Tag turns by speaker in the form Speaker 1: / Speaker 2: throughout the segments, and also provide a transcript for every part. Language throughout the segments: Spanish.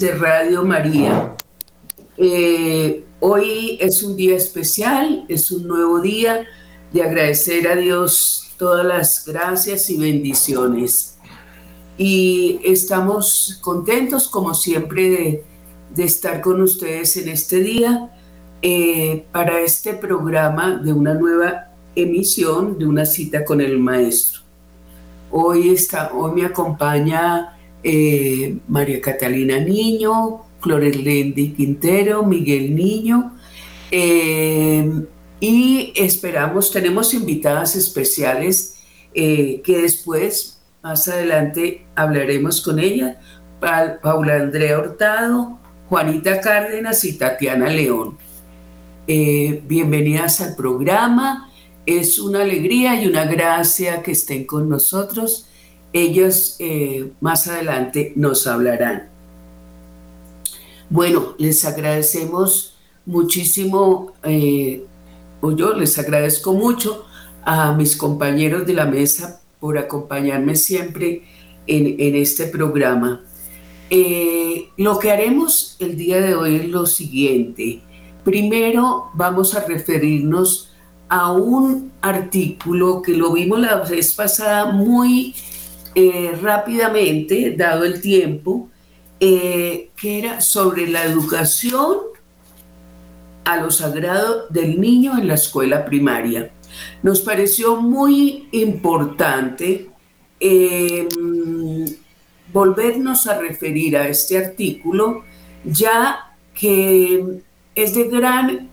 Speaker 1: de Radio María. Eh, Hoy es un día especial, es un nuevo día de agradecer a Dios todas las gracias y bendiciones. Y estamos contentos, como siempre, de, estar con ustedes en este día eh, para este programa de una nueva emisión de una cita con el maestro. Hoy, está, hoy me acompaña eh, María Catalina Niño, Lendy Quintero, Miguel Niño. Eh, y esperamos, tenemos invitadas especiales eh, que después, más adelante, hablaremos con ella. Paula Andrea Hurtado, Juanita Cárdenas y Tatiana León. Bienvenidas al programa. Es una alegría y una gracia que estén con nosotros. Ellos más adelante nos hablarán. Bueno, les agradecemos muchísimo, eh, o yo les agradezco mucho a mis compañeros de la mesa por acompañarme siempre en, este programa. Eh, lo que haremos el día de hoy es lo siguiente. Primero vamos a referirnos a un artículo que lo vimos la vez pasada muy eh, rápidamente, dado el tiempo, eh, que era sobre la educación a lo sagrado del niño en la escuela primaria. Nos pareció muy importante em, volvernos a referir a este artículo, ya que es de gran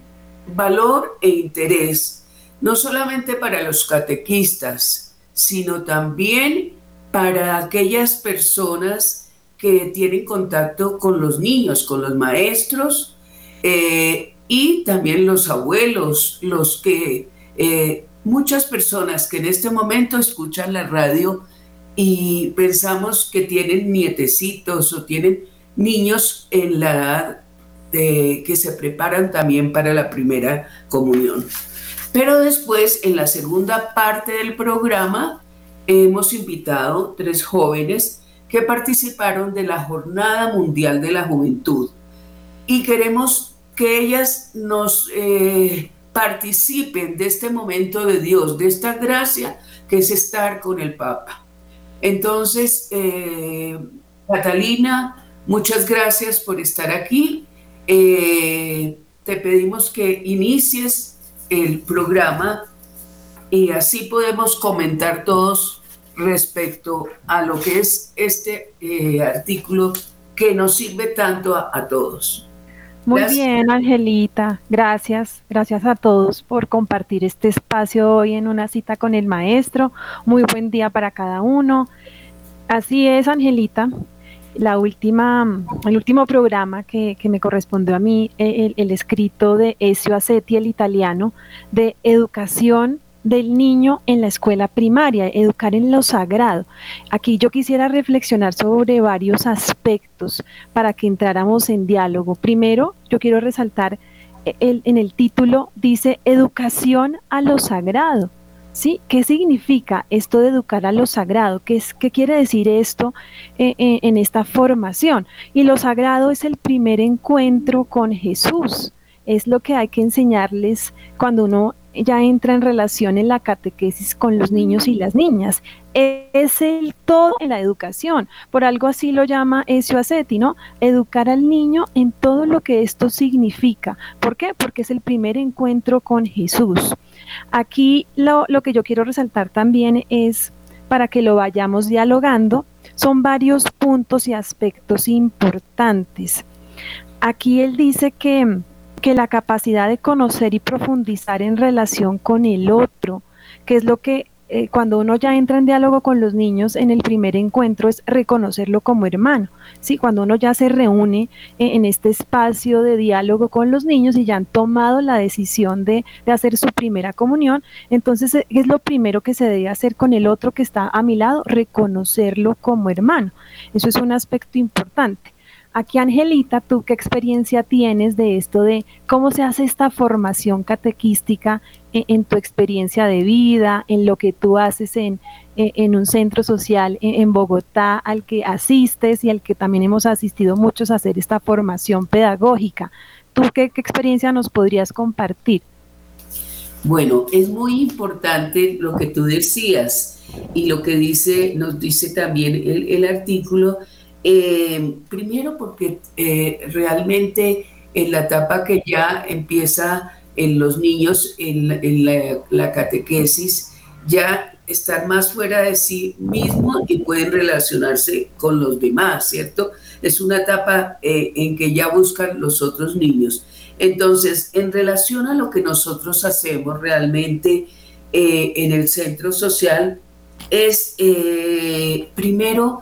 Speaker 1: valor e interés, no solamente para los catequistas, sino también para aquellas personas que tienen contacto con los niños, con los maestros eh, y también los abuelos, los que eh, muchas personas que en este momento escuchan la radio y pensamos que tienen nietecitos o tienen niños en la edad de, que se preparan también para la primera comunión. Pero después, en la segunda parte del programa, hemos invitado tres jóvenes que participaron de la Jornada Mundial de la Juventud. Y queremos que ellas nos eh, participen de este momento de Dios, de esta gracia que es estar con el Papa. Entonces, eh, Catalina, muchas gracias por estar aquí. Eh, te pedimos que inicies el programa y así podemos comentar todos respecto a lo que es este eh, artículo que nos sirve tanto a, todos.
Speaker 2: Muy bien, Angelita. Gracias. Gracias a todos por compartir este espacio hoy en una cita con el maestro. Muy buen día para cada uno. Así es, Angelita. La última, el último programa que, me correspondió a mí, el, el escrito de Ezio Acetti, el italiano, de educación del niño en la escuela primaria, educar en lo sagrado. Aquí yo quisiera reflexionar sobre varios aspectos para que entráramos en diálogo. Primero, yo quiero resaltar eh, el, en el título dice educación a lo sagrado. ¿Sí? ¿Qué significa esto de educar a lo sagrado? ¿Qué, es, qué quiere decir esto eh, eh, en esta formación? Y lo sagrado es el primer encuentro con Jesús. Es lo que hay que enseñarles cuando uno ya entra en relación en la catequesis con los niños y las niñas. Es el todo en la educación. Por algo así lo llama Ezio Acetti, ¿no? Educar al niño en todo lo que esto significa. ¿Por qué? Porque es el primer encuentro con Jesús. Aquí lo, lo que yo quiero resaltar también es, para que lo vayamos dialogando, son varios puntos y aspectos importantes. Aquí él dice que que la capacidad de conocer y profundizar en relación con el otro, que es lo que eh, cuando uno ya entra en diálogo con los niños en el primer encuentro es reconocerlo como hermano. ¿sí? Cuando uno ya se reúne en, este espacio de diálogo con los niños y ya han tomado la decisión de, hacer su primera comunión, entonces eh, es lo primero que se debe hacer con el otro que está a mi lado, reconocerlo como hermano. Eso es un aspecto importante. Aquí, Angelita, ¿tú qué experiencia tienes de esto de cómo se hace esta formación catequística en, tu experiencia de vida, en lo que tú haces en, en un centro social en, Bogotá al que asistes y al que también hemos asistido muchos a hacer esta formación pedagógica? ¿Tú qué, experiencia nos podrías compartir?
Speaker 1: Bueno, es muy importante lo que tú decías y lo que dice, nos dice también el artículo eh, primero porque eh, realmente en la etapa que ya empieza en los niños, en, la, catequesis, ya están más fuera de sí mismos y pueden relacionarse con los demás, ¿cierto? Es una etapa eh, en que ya buscan los otros niños. Entonces, en relación a lo que nosotros hacemos realmente en el centro social, es primero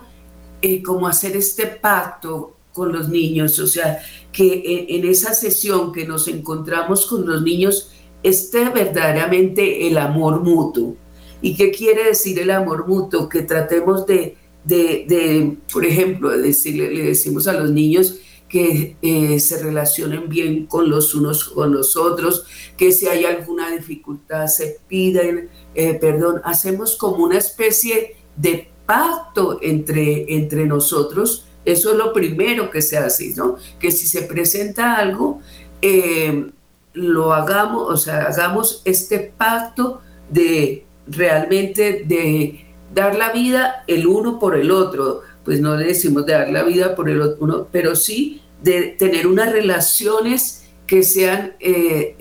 Speaker 1: eh, como hacer este pacto con los niños, o sea, que en, esa sesión que nos encontramos con los niños esté verdaderamente el amor mutuo. ¿Y qué quiere decir el amor mutuo? Que tratemos de, de, por ejemplo, decirle, le decimos a los niños que eh, se relacionen bien con los unos con los otros, que si hay alguna dificultad se piden eh, perdón. Hacemos como una especie de pacto entre, entre nosotros, eso es lo primero que se hace, ¿no? Que si se presenta algo, eh, lo hagamos, o sea, hagamos este pacto de realmente de dar la vida el uno por el otro, pues no le decimos de dar la vida por el otro, pero sí de tener unas relaciones que sean eh,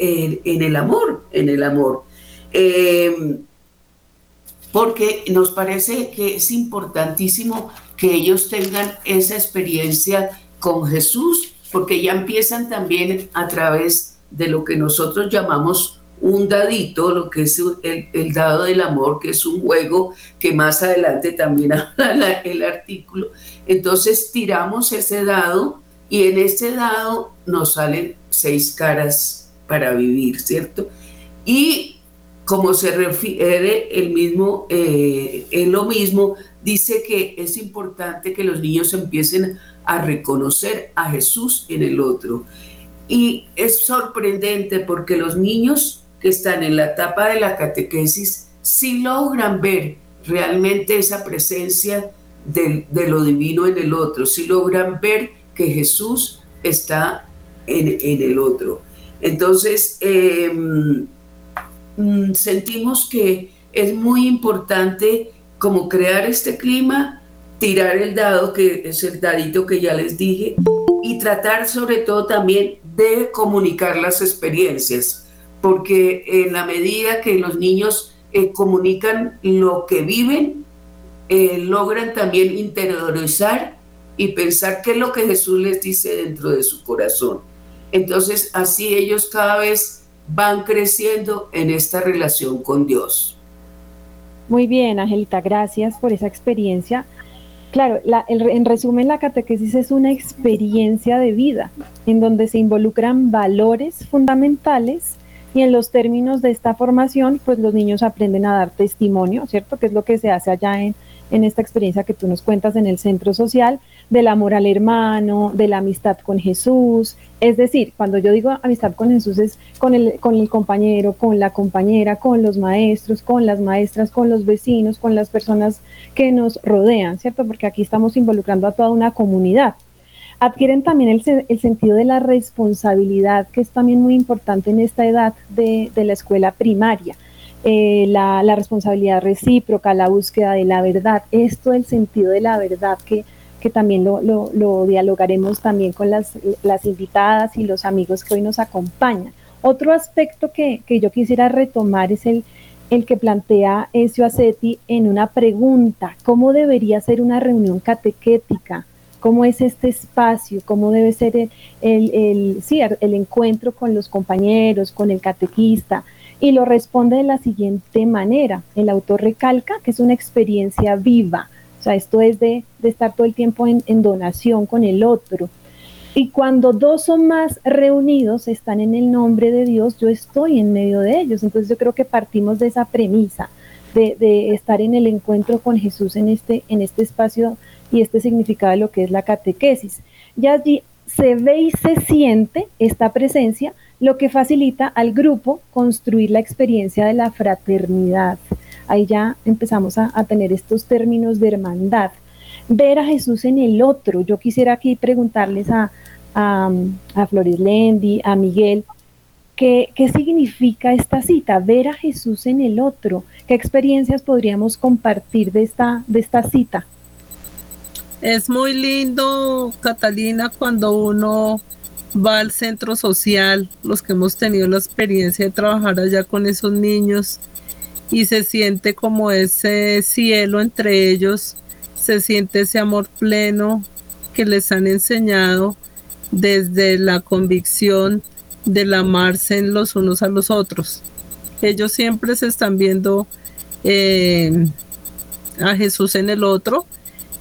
Speaker 1: en, el amor, en el amor. Eh, porque nos parece que es importantísimo que ellos tengan esa experiencia con Jesús, porque ya empiezan también a través de lo que nosotros llamamos un dadito, lo que es el, dado del amor, que es un juego que más adelante también habla el artículo. Entonces tiramos ese dado y en ese dado nos salen seis caras para vivir, ¿cierto? Y como se refiere el mismo, eh, en lo mismo, dice que es importante que los niños empiecen a reconocer a Jesús en el otro. Y es sorprendente porque los niños que están en la etapa de la catequesis sí logran ver realmente esa presencia de, lo divino en el otro, sí logran ver que Jesús está en, el otro. Entonces, em, sentimos que es muy importante como crear este clima, tirar el dado, que es el dadito que ya les dije, y tratar sobre todo también de comunicar las experiencias, porque en la medida que los niños eh, comunican lo que viven, eh, logran también interiorizar y pensar qué es lo que Jesús les dice dentro de su corazón. Entonces, así ellos cada vez van creciendo en esta relación con Dios.
Speaker 2: Muy bien, Angelita, gracias por esa experiencia. Claro, en resumen, la catequesis es una experiencia de vida en donde se involucran valores fundamentales y en los términos de esta formación, pues los niños aprenden a dar testimonio, ¿cierto? Que es lo que se hace allá en, en esta experiencia que tú nos cuentas en el centro social, del amor al hermano, de la amistad con Jesús. Es decir, cuando yo digo amistad con Jesús es con el, con el compañero, con la compañera, con los maestros, con las maestras, con los vecinos, con las personas que nos rodean, ¿cierto? Porque aquí estamos involucrando a toda una comunidad. Adquieren también el, el sentido de la responsabilidad, que es también muy importante en esta edad de, de la escuela primaria eh, la, responsabilidad recíproca, la búsqueda de la verdad, esto el sentido de la verdad que, que también lo, lo, dialogaremos también con las, las, invitadas y los amigos que hoy nos acompañan. Otro aspecto que, que yo quisiera retomar es el, el que plantea Ezio Acetti en una pregunta, ¿cómo debería ser una reunión catequética? ¿Cómo es este espacio? ¿Cómo debe ser el, el, el, encuentro con los compañeros, con el catequista? Y lo responde de la siguiente manera. El autor recalca que es una experiencia viva, o sea, esto es de, estar todo el tiempo en, en donación con el otro. Y cuando dos o más reunidos están en el nombre de Dios, yo estoy en medio de ellos. Entonces yo creo que partimos de esa premisa, de, de, estar en el encuentro con Jesús en este, en este espacio y este significado de lo que es la catequesis. Y allí se ve y se siente esta presencia, lo que facilita al grupo construir la experiencia de la fraternidad. Ahí ya empezamos a, tener estos términos de hermandad. Ver a Jesús en el otro. Yo quisiera aquí preguntarles a, a, a Flores Lendi, a Miguel, ¿qué, ¿qué significa esta cita? Ver a Jesús en el otro. ¿Qué experiencias podríamos compartir de esta, de esta cita?
Speaker 3: Es muy lindo, Catalina, cuando uno va al centro social, los que hemos tenido la experiencia de trabajar allá con esos niños y se siente como ese cielo entre ellos, se siente ese amor pleno que les han enseñado desde la convicción del amarse en los unos a los otros. Ellos siempre se están viendo eh, a Jesús en el otro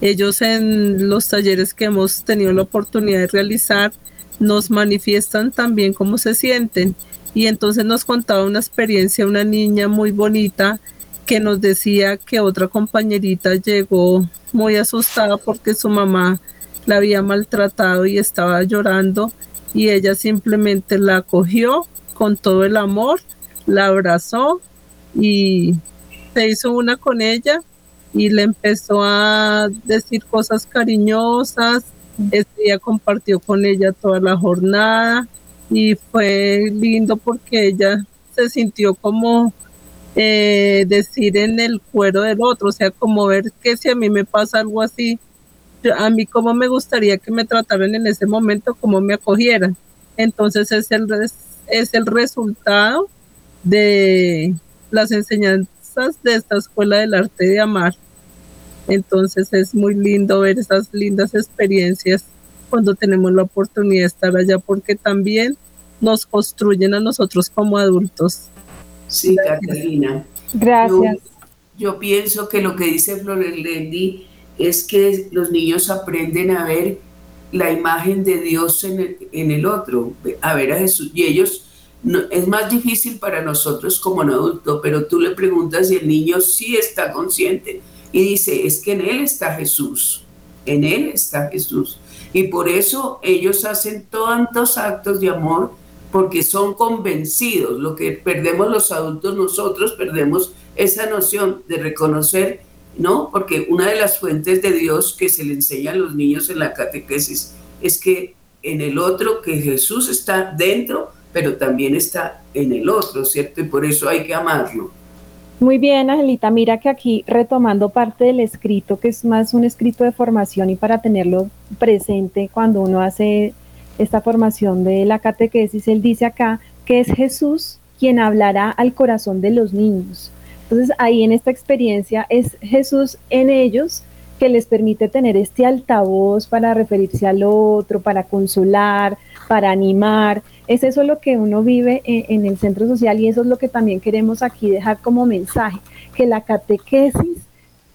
Speaker 3: ellos en los talleres que hemos tenido la oportunidad de realizar nos manifiestan también cómo se sienten. Y entonces nos contaba una experiencia, una niña muy bonita que nos decía que otra compañerita llegó muy asustada porque su mamá la había maltratado y estaba llorando y ella simplemente la acogió con todo el amor, la abrazó y se hizo una con ella y le empezó a decir cosas cariñosas. Ese día compartió con ella toda la jornada y fue lindo porque ella se sintió como eh, decir en el cuero del otro, o sea, como ver que si a mí me pasa algo así, a mí como me gustaría que me trataran en ese momento, como me acogieran. Entonces es el, es el resultado de las enseñanzas de esta escuela del arte de amar. Entonces es muy lindo ver esas lindas experiencias cuando tenemos la oportunidad de estar allá porque también nos construyen a nosotros como adultos.
Speaker 1: Sí, Catalina.
Speaker 2: Gracias.
Speaker 1: Yo, pienso que lo que dice Flores Lendi es que los niños aprenden a ver la imagen de Dios en el, en el otro, a ver a Jesús. Y ellos, no, es más difícil para nosotros como un adulto, pero tú le preguntas y el niño sí está consciente y dice, es que en Él está Jesús, en Él está Jesús. Y por eso ellos hacen tantos actos de amor, porque son convencidos. Lo que perdemos los adultos nosotros, perdemos esa noción de reconocer, ¿no? Porque una de las fuentes de Dios que se le enseña a los niños en la catequesis es que en el otro, que Jesús está dentro, pero también está en el otro, ¿cierto? Y por eso hay que amarlo.
Speaker 2: Muy bien, Angelita. Mira que aquí retomando parte del escrito, que es más un escrito de formación y para tenerlo presente cuando uno hace esta formación de la catequesis, él dice acá que es Jesús quien hablará al corazón de los niños. Entonces ahí en esta experiencia es Jesús en ellos que les permite tener este altavoz para referirse al otro, para consolar, para animar. Es eso lo que uno vive en, el centro social y eso es lo que también queremos aquí dejar como mensaje, que la catequesis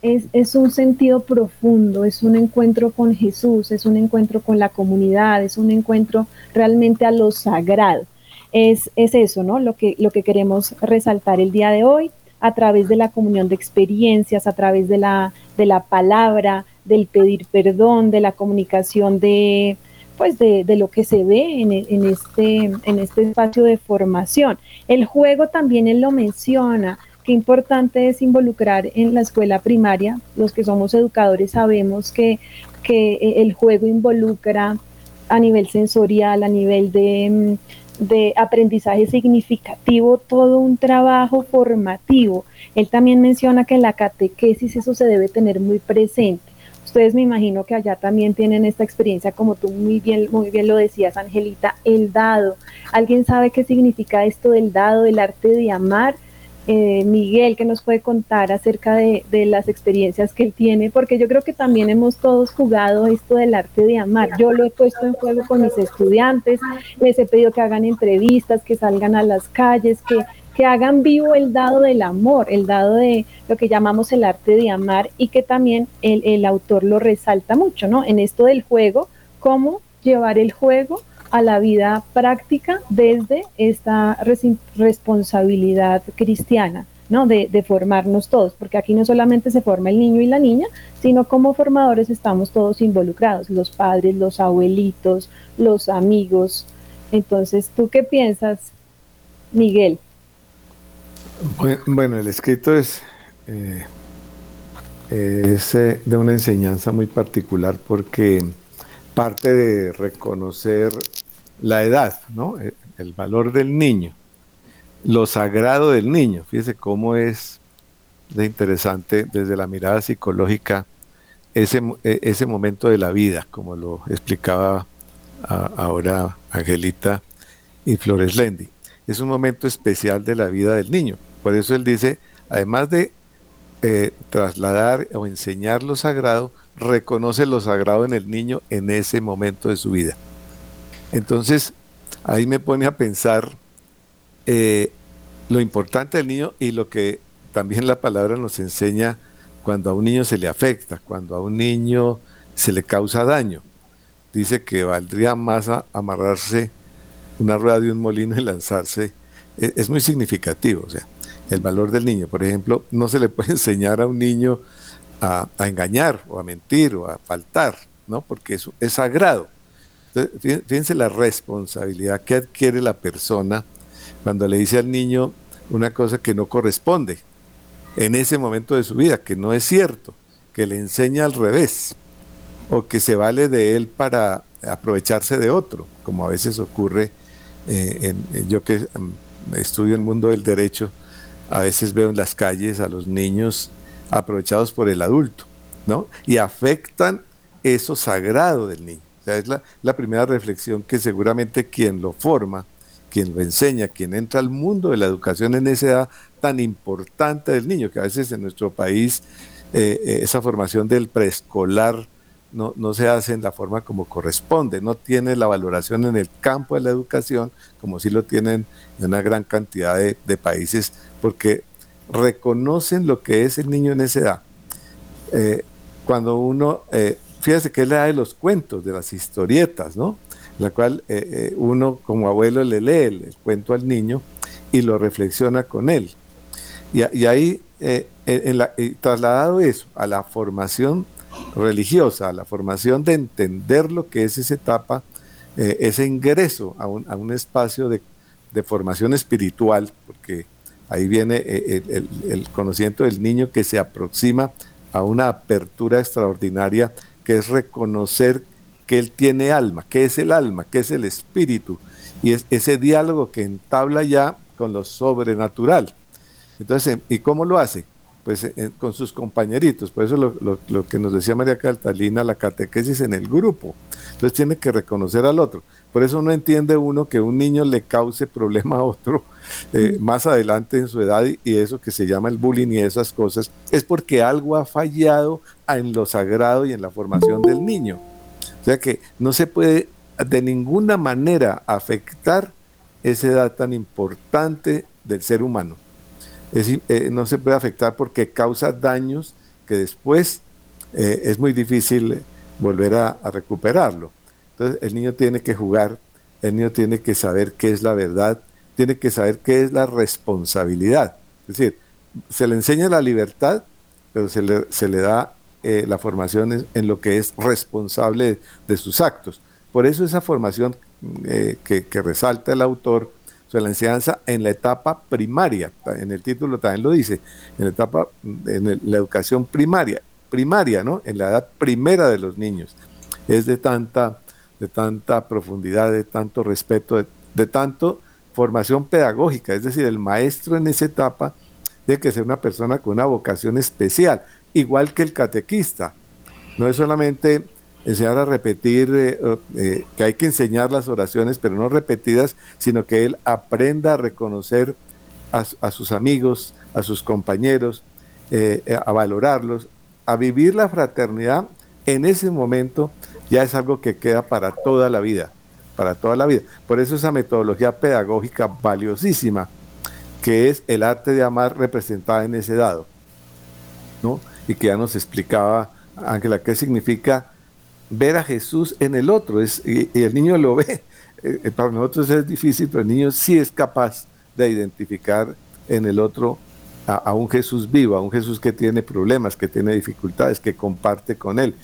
Speaker 2: es, es, un sentido profundo, es un encuentro con Jesús, es un encuentro con la comunidad, es un encuentro realmente a lo sagrado. Es, es eso, ¿no? Lo que, lo que queremos resaltar el día de hoy a través de la comunión de experiencias, a través de la, de la palabra, del pedir perdón, de la comunicación de, pues de, de, lo que se ve en, en, este, en este espacio de formación. El juego también él lo menciona, qué importante es involucrar en la escuela primaria. Los que somos educadores sabemos que, que el juego involucra a nivel sensorial, a nivel de, de aprendizaje significativo, todo un trabajo formativo. Él también menciona que en la catequesis eso se debe tener muy presente. Ustedes me imagino que allá también tienen esta experiencia, como tú muy bien, muy bien lo decías, Angelita, el dado. ¿Alguien sabe qué significa esto del dado, del arte de amar? Eh, Miguel, que nos puede contar acerca de, de, las experiencias que él tiene, porque yo creo que también hemos todos jugado esto del arte de amar. Yo lo he puesto en juego con mis estudiantes, les he pedido que hagan entrevistas, que salgan a las calles, que, que hagan vivo el dado del amor, el dado de lo que llamamos el arte de amar y que también el, el autor lo resalta mucho, ¿no? En esto del juego, cómo llevar el juego a la vida práctica desde esta responsabilidad cristiana, ¿no? De, de, formarnos todos, porque aquí no solamente se forma el niño y la niña, sino como formadores estamos todos involucrados, los padres, los abuelitos, los amigos. Entonces, ¿tú qué piensas, Miguel?
Speaker 4: Bueno, el escrito es, eh, es eh, de una enseñanza muy particular porque parte de reconocer la edad, ¿no? E, el valor del niño, lo sagrado del niño. Fíjese cómo es de interesante desde la mirada psicológica ese, e, ese momento de la vida, como lo explicaba ahora Angelita y Flores Lendi. Es un momento especial de la vida del niño. Por eso él dice, además de eh, trasladar o enseñar lo sagrado, reconoce lo sagrado en el niño en ese momento de su vida. Entonces, ahí me pone a pensar eh, lo importante del niño y lo que también la palabra nos enseña cuando a un niño se le afecta, cuando a un niño se le causa daño. Dice que valdría más amarrarse una rueda de un molino y lanzarse. Es, es muy significativo, o sea, el valor del niño. Por ejemplo, no se le puede enseñar a un niño a, engañar o a mentir o a faltar, ¿no? Porque eso es sagrado. fíjense la responsabilidad que adquiere la persona cuando le dice al niño una cosa que no corresponde en ese momento de su vida, que no es cierto, que le enseña al revés, o que se vale de él para aprovecharse de otro, como a veces ocurre eh, en, yo que mm, estudio el mundo del derecho, a veces veo en las calles a los niños aprovechados por el adulto, ¿no? Y afectan eso sagrado del niño. O sea, es la, primera reflexión que seguramente quien lo forma, quien lo enseña, quien entra al mundo de la educación en esa edad tan importante del niño, que a veces en nuestro país eh, eh, esa formación del preescolar no, no, se hace en la forma como corresponde, no tiene la valoración en el campo de la educación como sí lo tienen en una gran cantidad de, países, porque reconocen lo que es el niño en esa edad. Eh, cuando uno, eh, fíjese que es la edad de los cuentos, de las historietas, ¿no? La cual eh, uno como abuelo le lee el, cuento al niño y lo reflexiona con él. Y, ahí, trasladado eso a la formación religiosa, la formación de entender lo que es esa etapa, ese ingreso a un, a un espacio de, de formación espiritual, porque Ahí viene eh, el, conocimiento del niño que se aproxima a una apertura extraordinaria, que es reconocer que él tiene alma, que es el alma, que es el espíritu, y es ese diálogo que entabla ya con lo sobrenatural. Entonces, ¿y cómo lo hace? Pues eh, con sus compañeritos, por eso lo, lo, que nos decía María Catalina, la catequesis en el grupo. Entonces tiene que reconocer al otro. Por eso no entiende uno que un niño le cause problema a otro eh, más adelante en su edad y, eso que se llama el bullying y esas cosas, es porque algo ha fallado en lo sagrado y en la formación del niño. O sea que no se puede de ninguna manera afectar esa edad tan importante del ser humano. Eh, no se puede afectar porque causa daños que después eh, es muy difícil volver a recuperarlo. Entonces el niño tiene que jugar, el niño tiene que saber qué es la verdad, tiene que saber qué es la responsabilidad. Es decir, se le enseña la libertad, pero se le, se le da eh, la formación en, lo que es responsable de, sus actos. Por eso esa formación eh, que, resalta el autor, o sea, la enseñanza en la etapa primaria, en el título también lo dice, en la etapa, en la educación primaria, primaria, ¿no? En la edad primera de los niños. Es de tanta, de tanta profundidad, de tanto respeto, de tanto formación pedagógica, es decir, el maestro en esa etapa tiene que ser una persona con una vocación especial, igual que el catequista. No es solamente enseñar a repetir, eh, eh, que hay que enseñar las oraciones, pero no repetidas, sino que él aprenda a reconocer a, sus amigos, a sus compañeros, eh, a valorarlos, a vivir la fraternidad en ese momento ya es algo que queda para toda la vida para toda la vida. Por eso esa metodología pedagógica valiosísima que es el arte de amar representada en ese dado, ¿no? Y que ya nos explicaba Ángela qué significa ver a Jesús en el otro, es, y, el niño lo ve. Eh, eh, para nosotros es difícil, pero el niño sí es capaz de identificar en el otro a, un Jesús vivo, a un Jesús que tiene problemas, que tiene dificultades, que comparte con él.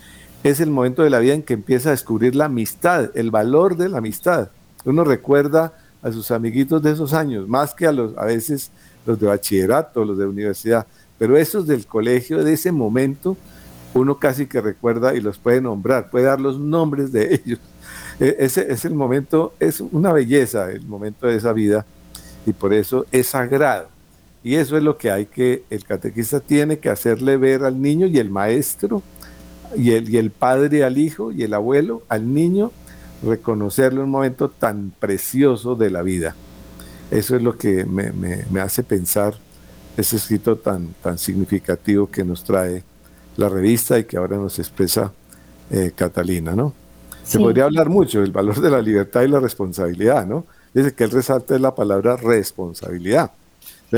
Speaker 4: Es el momento de la vida en que empieza a descubrir la amistad, el valor de la amistad. Uno recuerda a sus amiguitos de esos años, más que a los a veces los de bachillerato, los de universidad, pero esos del colegio, de ese momento, uno casi que recuerda y los puede nombrar, puede dar los nombres de ellos. E, ese es el momento, es una belleza el momento de esa vida y por eso es sagrado. Y eso es lo que hay que, el catequista tiene que hacerle ver al niño y el maestro y el, y el padre al hijo y el abuelo al niño, reconocerlo en un momento tan precioso de la vida. Eso es lo que me, me, hace pensar ese escrito tan, tan significativo que nos trae la revista y que ahora nos expresa eh, Catalina, ¿no? Se podría hablar mucho del valor de la libertad y la responsabilidad, ¿no? Dice que él resalta la palabra responsabilidad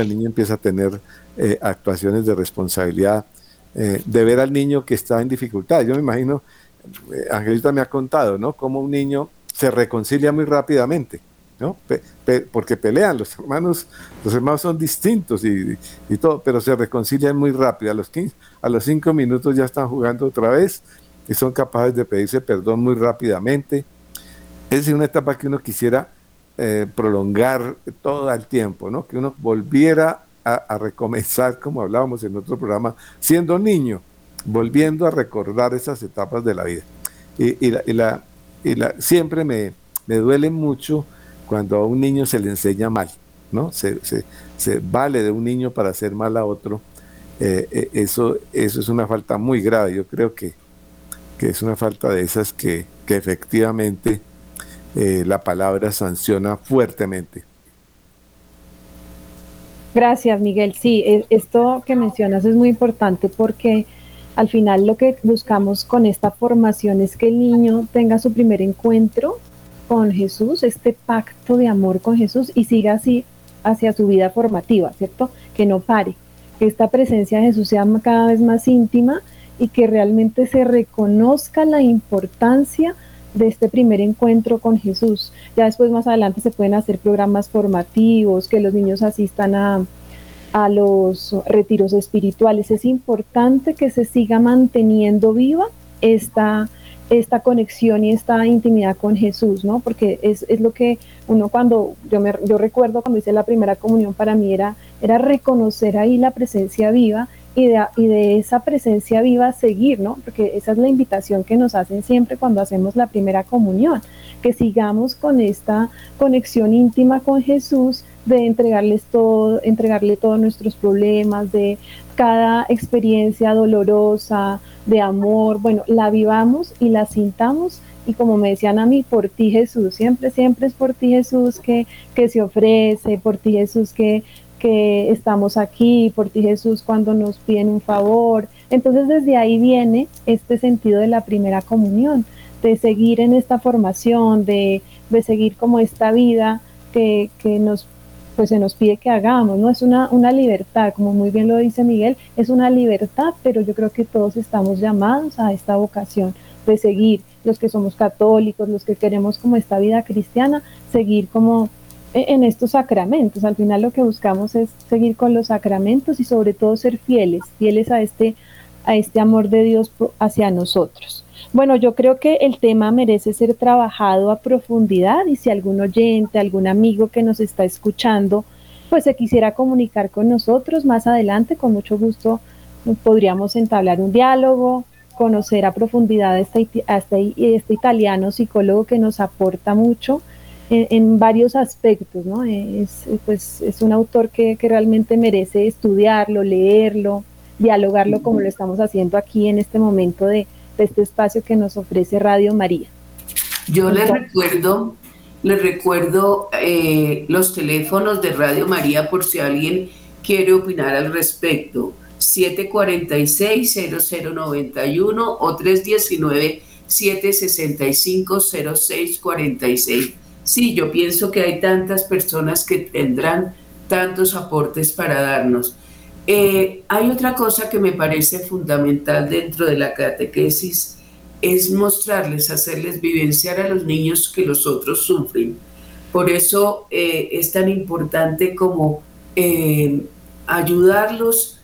Speaker 4: el niño empieza a tener eh, actuaciones de responsabilidad, eh, de ver al niño que está en dificultad. Yo me imagino, eh, Angelita me ha contado, ¿no? Cómo un niño se reconcilia muy rápidamente, ¿no? porque pelean, los hermanos, los hermanos son distintos y, todo, pero se reconcilian muy rápido. A los, 15, a los cinco minutos ya están jugando otra vez y son capaces de pedirse perdón muy rápidamente. Es una etapa que uno quisiera eh, prolongar todo el tiempo, ¿no? Que uno volviera a, recomenzar, como hablábamos en otro programa, siendo niño, volviendo a recordar esas etapas de la vida. Y, la, siempre me, duele mucho cuando a un niño se le enseña mal, ¿no? Se, vale de un niño para hacer mal a otro. Eh, eh, eso, eso es una falta muy grave. Yo creo que, que es una falta de esas que, que efectivamente eh, la palabra sanciona fuertemente.
Speaker 2: Gracias, Miguel. Sí, e, esto que mencionas es muy importante porque al final lo que buscamos con esta formación es que el niño tenga su primer encuentro con Jesús, este pacto de amor con Jesús y siga así hacia su vida formativa, ¿cierto? Que no pare, que esta presencia de Jesús sea cada vez más íntima y que realmente se reconozca la importancia de este primer encuentro con Jesús. Ya después más adelante se pueden hacer programas formativos, que los niños asistan a, a los retiros espirituales. Es importante que se siga manteniendo viva esta, esta conexión y esta intimidad con Jesús, ¿no? Porque es, es lo que uno cuando, yo, me, yo recuerdo cuando hice la primera comunión para mí era, era reconocer ahí la presencia viva y de, esa presencia viva seguir, ¿no? Porque esa es la invitación que nos hacen siempre cuando hacemos la primera comunión, que sigamos con esta conexión íntima con Jesús, de entregarles todo, entregarle todos nuestros problemas, de cada experiencia dolorosa, de amor, bueno, la vivamos y la sintamos y como me decían a mí, por ti Jesús, siempre, siempre es por ti Jesús que, que se ofrece, por ti Jesús que, que estamos aquí por ti Jesús cuando nos piden un favor. Entonces desde ahí viene este sentido de la primera comunión, de seguir en esta formación, de, de seguir como esta vida que, que, nos pues se nos pide que hagamos, ¿no? Es una, una libertad, como muy bien lo dice Miguel, es una libertad, pero yo creo que todos estamos llamados a esta vocación de seguir, los que somos católicos, los que queremos como esta vida cristiana, seguir como en estos sacramentos. Al final lo que buscamos es seguir con los sacramentos y sobre todo ser fieles, fieles a este, a este amor de Dios hacia nosotros. Bueno, yo creo que el tema merece ser trabajado a profundidad y si algún oyente, algún amigo que nos está escuchando, pues se quisiera comunicar con nosotros más adelante, con mucho gusto podríamos entablar un diálogo, conocer a profundidad a este, este, este italiano psicólogo que nos aporta mucho en, varios aspectos, ¿no? Es, pues, es un autor que, realmente merece estudiarlo, leerlo, dialogarlo como lo estamos haciendo aquí en este momento de, este espacio que nos ofrece Radio María.
Speaker 1: Yo les recuerdo, les recuerdo eh, los teléfonos de Radio María por si alguien quiere opinar al respecto. 746-0091 o 319-765-0646. Sí, yo pienso que hay tantas personas que tendrán tantos aportes para darnos. Eh, hay otra cosa que me parece fundamental dentro de la catequesis, es mostrarles, hacerles vivenciar a los niños que los otros sufren. Por eso eh, es tan importante como eh, ayudarlos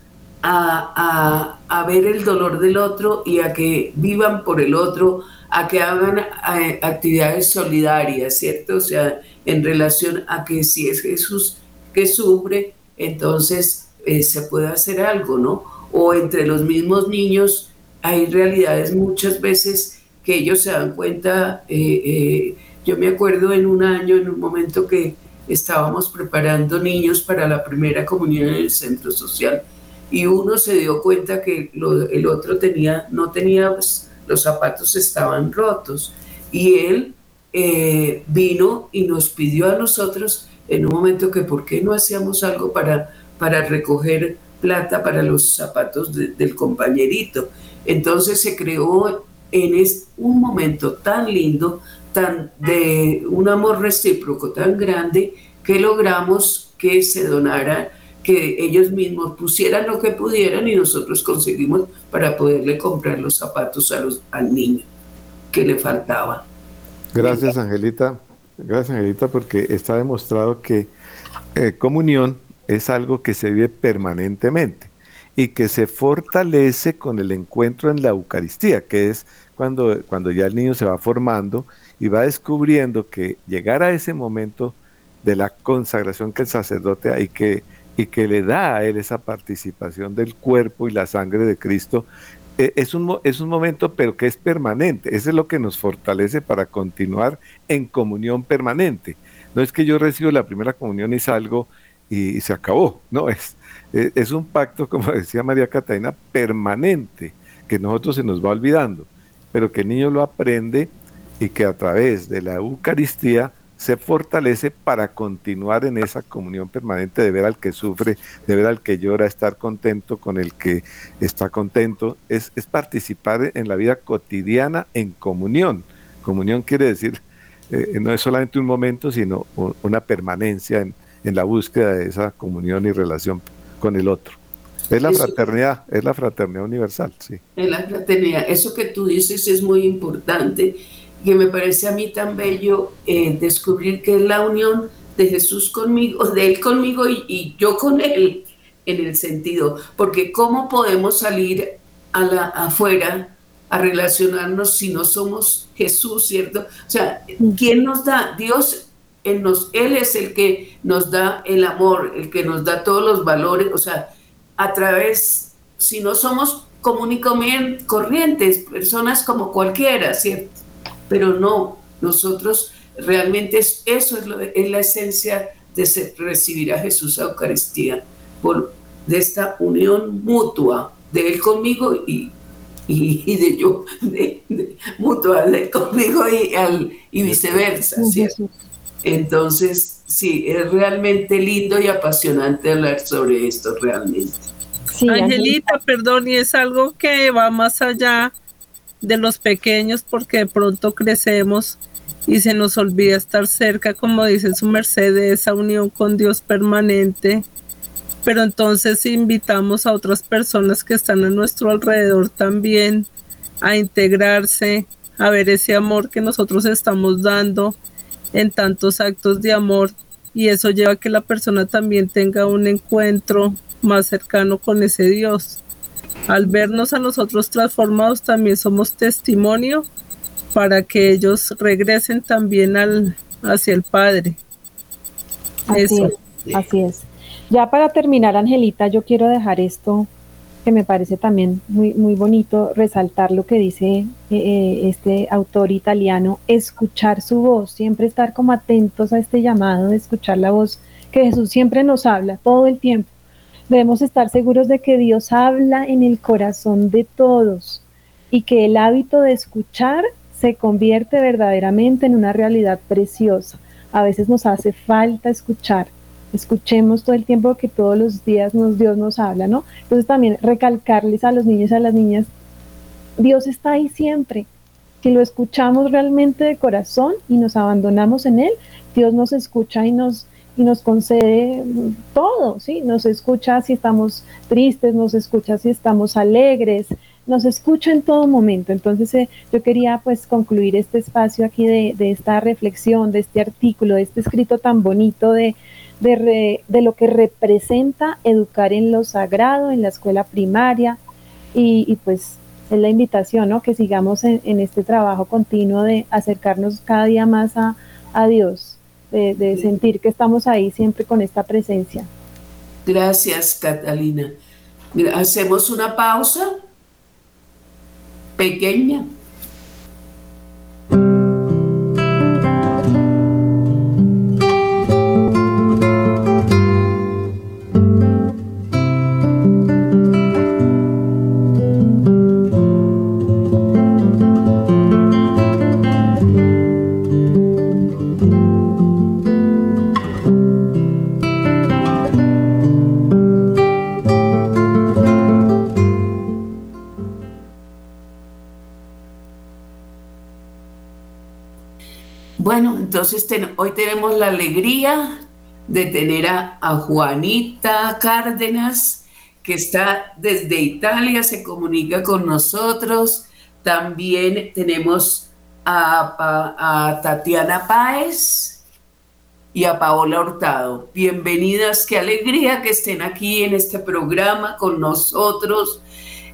Speaker 1: a, ver el dolor del otro y a que vivan por el otro, a que hagan actividades solidarias, ¿cierto? O sea, en relación a que si es Jesús que sufre, entonces eh, se puede hacer algo, ¿no? O entre los mismos niños hay realidades muchas veces que ellos se dan cuenta. Eh, eh, yo me acuerdo en un año, en un momento que estábamos preparando niños para la primera comunión en el centro social y uno se dio cuenta que el otro tenía, no tenía, pues, los zapatos estaban rotos y él vino y nos pidió a nosotros en un momento que por qué no hacíamos algo para para recoger plata para los zapatos del compañerito. Entonces se creó en un momento tan lindo, tan de un amor recíproco tan grande, que logramos que se donara, que ellos mismos pusieran lo que pudieran y nosotros conseguimos para poderle comprar los zapatos a los, al niño que le faltaba.
Speaker 4: Gracias, Angelita. Gracias, Angelita, porque está demostrado que eh, comunión es algo que se vive permanentemente y que se fortalece con el encuentro en la Eucaristía, que es cuando, cuando ya el niño se va formando y va descubriendo que llegar a ese momento de la consagración que el sacerdote hay que, y que le da a él esa participación del cuerpo y la sangre de Cristo, eh, es un, es un momento pero que es permanente, eso es lo que nos fortalece para continuar en comunión permanente. No es que yo recibo la primera comunión y salgo y, se acabó. No, es, e, es un pacto, como decía María Catalina, permanente, que nosotros se nos va olvidando, pero que el niño lo aprende y que a través de la Eucaristía se fortalece para continuar en esa comunión permanente de ver al que sufre, de ver al que llora, estar contento con el que está contento, es, es participar en la vida cotidiana en comunión. Comunión quiere decir, eh, no es solamente un momento, sino una permanencia en, en la búsqueda de esa comunión y relación con el otro. Es la fraternidad, es la fraternidad universal, sí.
Speaker 1: Es la fraternidad. Eso que tú dices es muy importante, que me parece a mí tan bello eh, descubrir que es la unión de Jesús conmigo, de Él conmigo y, yo con Él, en el sentido, porque ¿cómo podemos salir a la, afuera a relacionarnos si no somos Jesús, ¿cierto? O sea, ¿quién nos da? Dios él, nos, él es el que nos da el amor, el que nos da todos los valores, o sea, a través, si no somos y corrientes, personas como cualquiera, ¿cierto? Pero no, nosotros realmente es, eso es, lo es la esencia de recibir a Jesús a Eucaristía, por, de esta unión mutua de Él conmigo y, y, de yo, de, mutua de Él conmigo y, al, y viceversa, ¿cierto? Entonces, sí, es realmente lindo y apasionante hablar sobre esto, realmente.
Speaker 3: Angelita, perdón, y es algo que va más allá de los pequeños porque de pronto crecemos y se nos olvida estar cerca, como dice su merced, de esa unión con Dios permanente. Pero entonces invitamos a otras personas que están a nuestro alrededor también a integrarse, a ver ese amor que nosotros estamos dando en tantos actos de amor y eso lleva a que la persona también tenga un encuentro más cercano con ese Dios. Al vernos a nosotros transformados también somos testimonio para que ellos regresen también al, hacia el Padre.
Speaker 2: Así Es, así es. Ya para terminar, Angelita, yo quiero dejar esto que me parece también muy, muy bonito resaltar lo que dice eh, eh, este autor italiano, escuchar su voz, siempre estar como atentos a este llamado de escuchar la voz que Jesús siempre nos habla todo el tiempo. Debemos estar seguros de que Dios habla en el corazón de todos y que el hábito de escuchar se convierte verdaderamente en una realidad preciosa. A veces nos hace falta escuchar, escuchemos todo el tiempo que todos los días nos, Dios nos habla, ¿no? Entonces también recalcarles a los niños y a las niñas, Dios está ahí siempre. Si lo escuchamos realmente de corazón y nos abandonamos en Él, Dios nos escucha y nos, y nos concede todo, ¿sí? Nos escucha si estamos tristes, nos escucha si estamos alegres, nos escucha en todo momento. Entonces eh, yo quería pues concluir este espacio aquí de, esta reflexión, de este artículo, de este escrito tan bonito de, de, lo que representa educar en lo sagrado, en la escuela primaria y, pues es la invitación, ¿no? Que sigamos en, este trabajo continuo de acercarnos cada día más a, a Dios, de, sentir que estamos ahí siempre con esta presencia.
Speaker 1: Gracias, Catalina. Hacemos una pausa pequeña. Tenemos la alegría de tener a, Juanita Cárdenas, que está desde Italia, se comunica con nosotros. También tenemos a, Tatiana Páez y a Paola Hurtado. Bienvenidas, qué alegría que estén aquí en este programa con nosotros.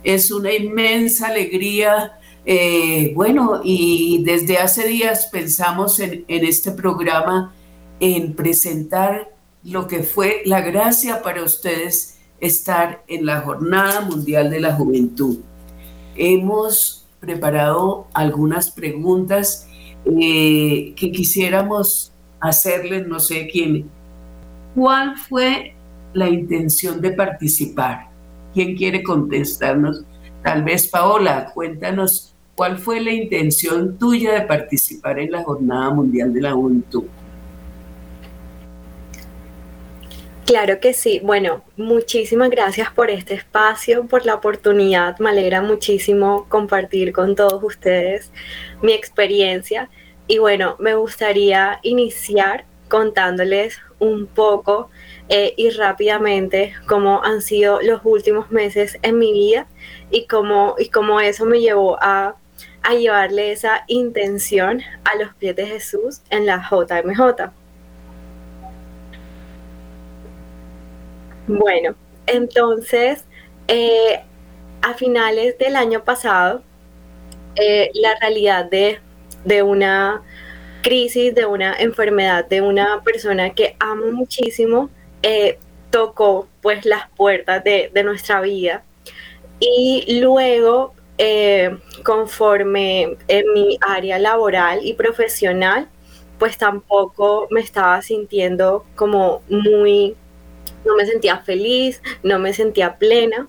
Speaker 1: Es una inmensa alegría eh, bueno, y desde hace días pensamos en, este programa en presentar lo que fue la gracia para ustedes estar en la Jornada Mundial de la Juventud. Hemos preparado algunas preguntas eh, que quisiéramos hacerles, no sé quién. ¿Cuál fue la intención de participar? ¿Quién quiere contestarnos? Tal vez Paola, cuéntanos ¿Cuál fue la intención tuya de participar en la Jornada Mundial de la Juventud?
Speaker 5: Claro que sí. Bueno, muchísimas gracias por este espacio, por la oportunidad. Me alegra muchísimo compartir con todos ustedes mi experiencia. Y bueno, me gustaría iniciar contándoles un poco eh, y rápidamente cómo han sido los últimos meses en mi vida y cómo, y eso me llevó a a llevarle esa intención a los pies de Jesús en la JMJ. Bueno, entonces, eh, a finales del año pasado, eh, la realidad de, una crisis, de una enfermedad, de una persona que amo muchísimo, eh, tocó pues las puertas de, nuestra vida. Y luego eh, conforme en mi área laboral y profesional, pues tampoco me estaba sintiendo como muy, no me sentía feliz, no me sentía plena.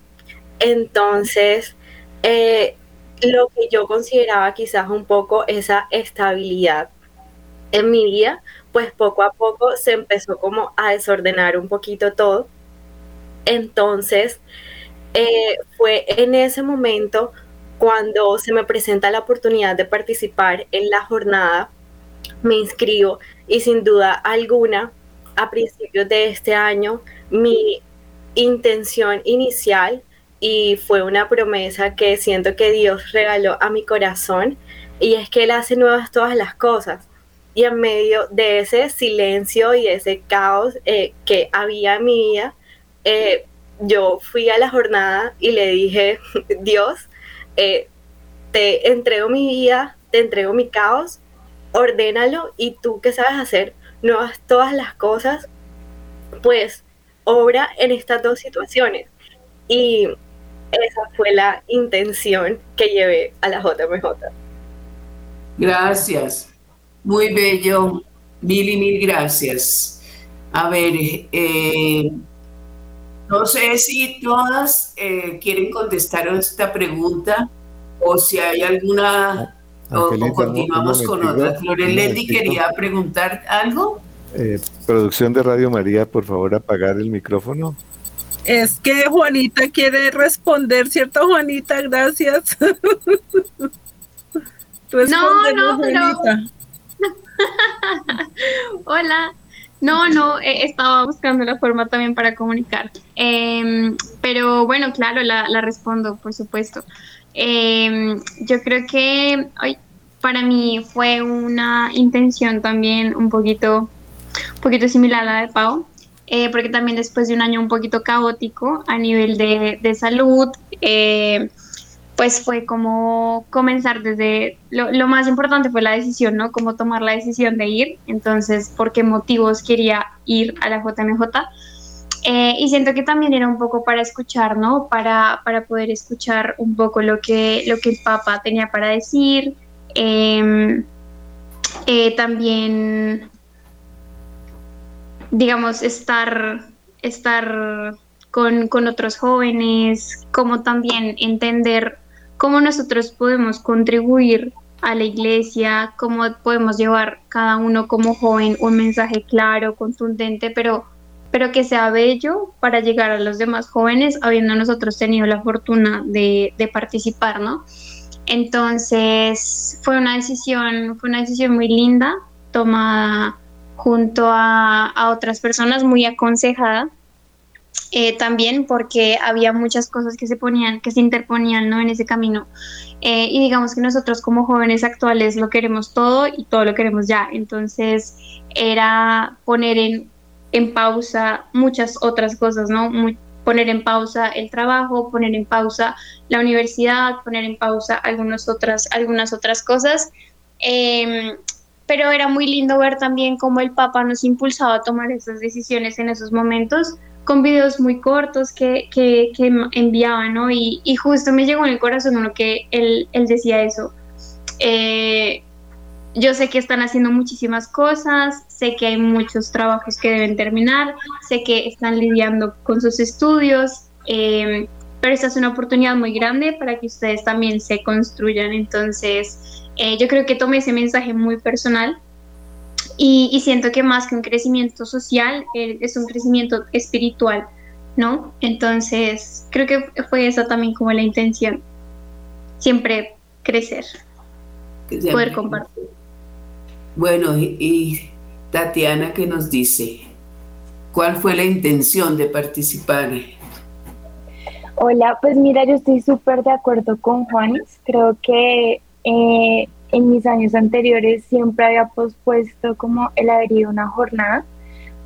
Speaker 5: Entonces, eh, lo que yo consideraba quizás un poco esa estabilidad en mi vida, pues poco a poco se empezó como a desordenar un poquito todo. Entonces, eh, fue en ese momento cuando se me presenta la oportunidad de participar en la jornada, me inscribo y sin duda alguna, a principios de este año, mi intención inicial y fue una promesa que siento que Dios regaló a mi corazón y es que Él hace nuevas todas las cosas. Y en medio de ese silencio y ese caos eh, que había en mi vida, eh, yo fui a la jornada y le dije, Dios, eh, te entrego mi vida, te entrego mi caos, ordénalo y tú que sabes hacer nuevas todas las cosas, pues obra en estas dos situaciones. Y esa fue la intención que llevé a la JMJ.
Speaker 1: Gracias, muy bello, mil y mil gracias. A ver, eh, no sé si todas eh, quieren contestar a esta pregunta o si hay alguna, o, continuamos con otra. Floreletti quería preguntar algo.
Speaker 4: Eh, producción de Radio María, por favor, apagar el micrófono.
Speaker 3: Es que Juanita quiere responder, ¿cierto, Juanita? Gracias.
Speaker 6: no, no, Juanita. Hola, No, no, estaba buscando la forma también para comunicar. Em, pero bueno, claro, la, respondo, por supuesto. Em, yo creo que para mí fue una intención también un poquito, un poquito similar a la de Pau. Eh, porque también después de un año un poquito caótico a nivel de, de salud, eh, pues fue como comenzar desde, lo, más importante fue la decisión, ¿no? Como tomar la decisión de ir, entonces, por qué motivos quería ir a la JMJ. Eh, y siento que también era un poco para escuchar, ¿no? Para, para poder escuchar un poco lo que, lo que el Papa tenía para decir. Em, eh, también, digamos, estar, estar con, con, otros jóvenes, como también entender cómo nosotros podemos contribuir a la iglesia, cómo podemos llevar cada uno como joven un mensaje claro, contundente, pero, pero que sea bello para llegar a los demás jóvenes, habiendo nosotros tenido la fortuna de, participar, ¿no? Entonces fue una decisión, fue una decisión muy linda, tomada junto a, a otras personas, muy aconsejada, eh, también porque había muchas cosas que se ponían, que se interponían ¿no? en ese camino. Eh, y digamos que nosotros como jóvenes actuales lo queremos todo y todo lo queremos ya. Entonces era poner en, en pausa muchas otras cosas, ¿no? poner en pausa el trabajo, poner en pausa la universidad, poner en pausa algunas otras, algunas otras cosas. Em, pero era muy lindo ver también cómo el Papa nos impulsaba a tomar esas decisiones en esos momentos con videos muy cortos que, que, enviaban, ¿no? Y, y, justo me llegó en el corazón uno que él, él decía eso. Eh, yo sé que están haciendo muchísimas cosas, sé que hay muchos trabajos que deben terminar, sé que están lidiando con sus estudios, eh, pero esta es una oportunidad muy grande para que ustedes también se construyan. Entonces, eh, yo creo que tomé ese mensaje muy personal y, siento que más que un crecimiento social, eh, es un crecimiento espiritual, ¿no? Entonces, creo que fue esa también como la intención, siempre crecer, poder compartir.
Speaker 1: Bueno, y, Tatiana, ¿qué nos dice? ¿Cuál fue la intención de participar?
Speaker 7: Hola, pues mira, yo estoy súper de acuerdo con Juanes. Creo que eh, en mis años anteriores siempre había pospuesto como el haber ido una jornada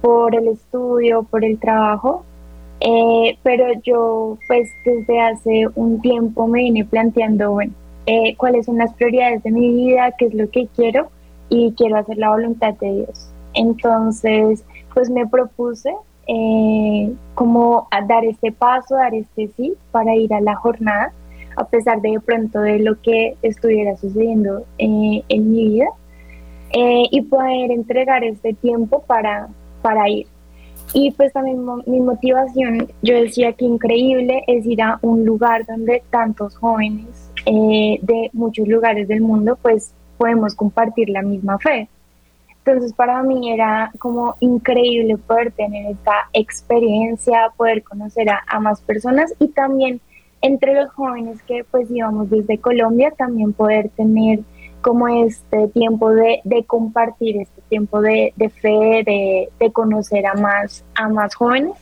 Speaker 7: por el estudio, por el trabajo, eh, pero yo pues desde hace un tiempo me vine planteando, bueno, eh, cuáles son las prioridades de mi vida, qué es lo que quiero y quiero hacer la voluntad de Dios. Entonces, pues me propuse eh, como dar este paso, dar este sí para ir a la jornada a pesar de, pronto de lo que estuviera sucediendo eh, en mi vida eh, y poder entregar este tiempo para, para ir. Y pues también mi motivación, yo decía que increíble es ir a un lugar donde tantos jóvenes eh, de muchos lugares del mundo pues podemos compartir la misma fe. Entonces para mí era como increíble poder tener esta experiencia, poder conocer a más personas y también entre los jóvenes que pues íbamos desde Colombia también poder tener como este tiempo de, compartir, este tiempo de, fe, de, conocer a más, a más jóvenes.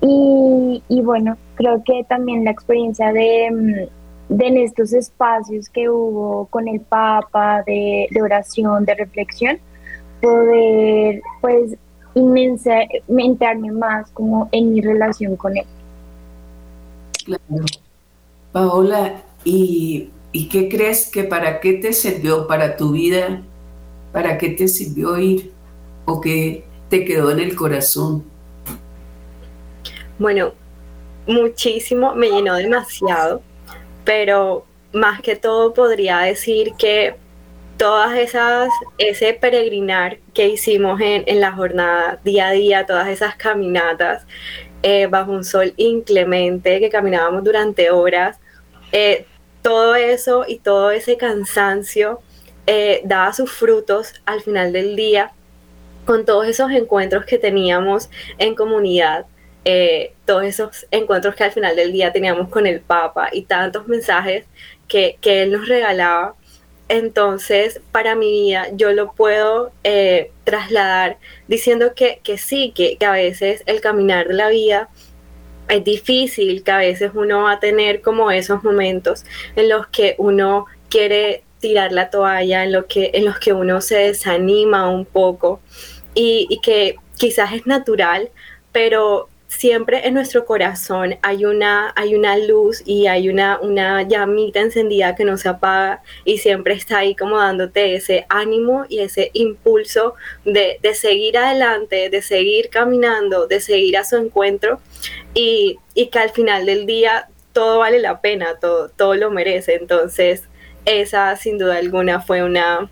Speaker 7: Y, bueno, creo que también la experiencia de, de, en estos espacios que hubo con el Papa, de, oración, de reflexión, poder pues inmensamente más como en mi relación con él.
Speaker 1: Paola, ¿y, qué crees que para qué te sirvió para tu vida? ¿Para qué te sirvió ir? ¿O qué te quedó en el corazón?
Speaker 5: Bueno, muchísimo, me llenó demasiado, pero más que todo podría decir que todas esas, ese peregrinar que hicimos en, en la jornada, día a día, todas esas caminatas, eh, bajo un sol inclemente, que caminábamos durante horas. Eh, todo eso y todo ese cansancio eh, daba sus frutos al final del día con todos esos encuentros que teníamos en comunidad, todos esos encuentros que al final del día teníamos con el Papa y tantos mensajes que, que él nos regalaba. Entonces para mi vida yo lo puedo eh, trasladar diciendo que, sí, que, que, a veces el caminar de la vida es difícil, que a veces uno va a tener como esos momentos en los que uno quiere tirar la toalla, en, lo que, en los que uno se desanima un poco y, y que quizás es natural, pero siempre en nuestro corazón hay una, hay una luz y hay una, una llamita encendida que no se apaga y siempre está ahí como dándote ese ánimo y ese impulso de, de seguir adelante, de seguir caminando, de seguir a su encuentro y, y, que al final del día todo vale la pena, todo, todo lo merece. Entonces, esa sin duda alguna fue una,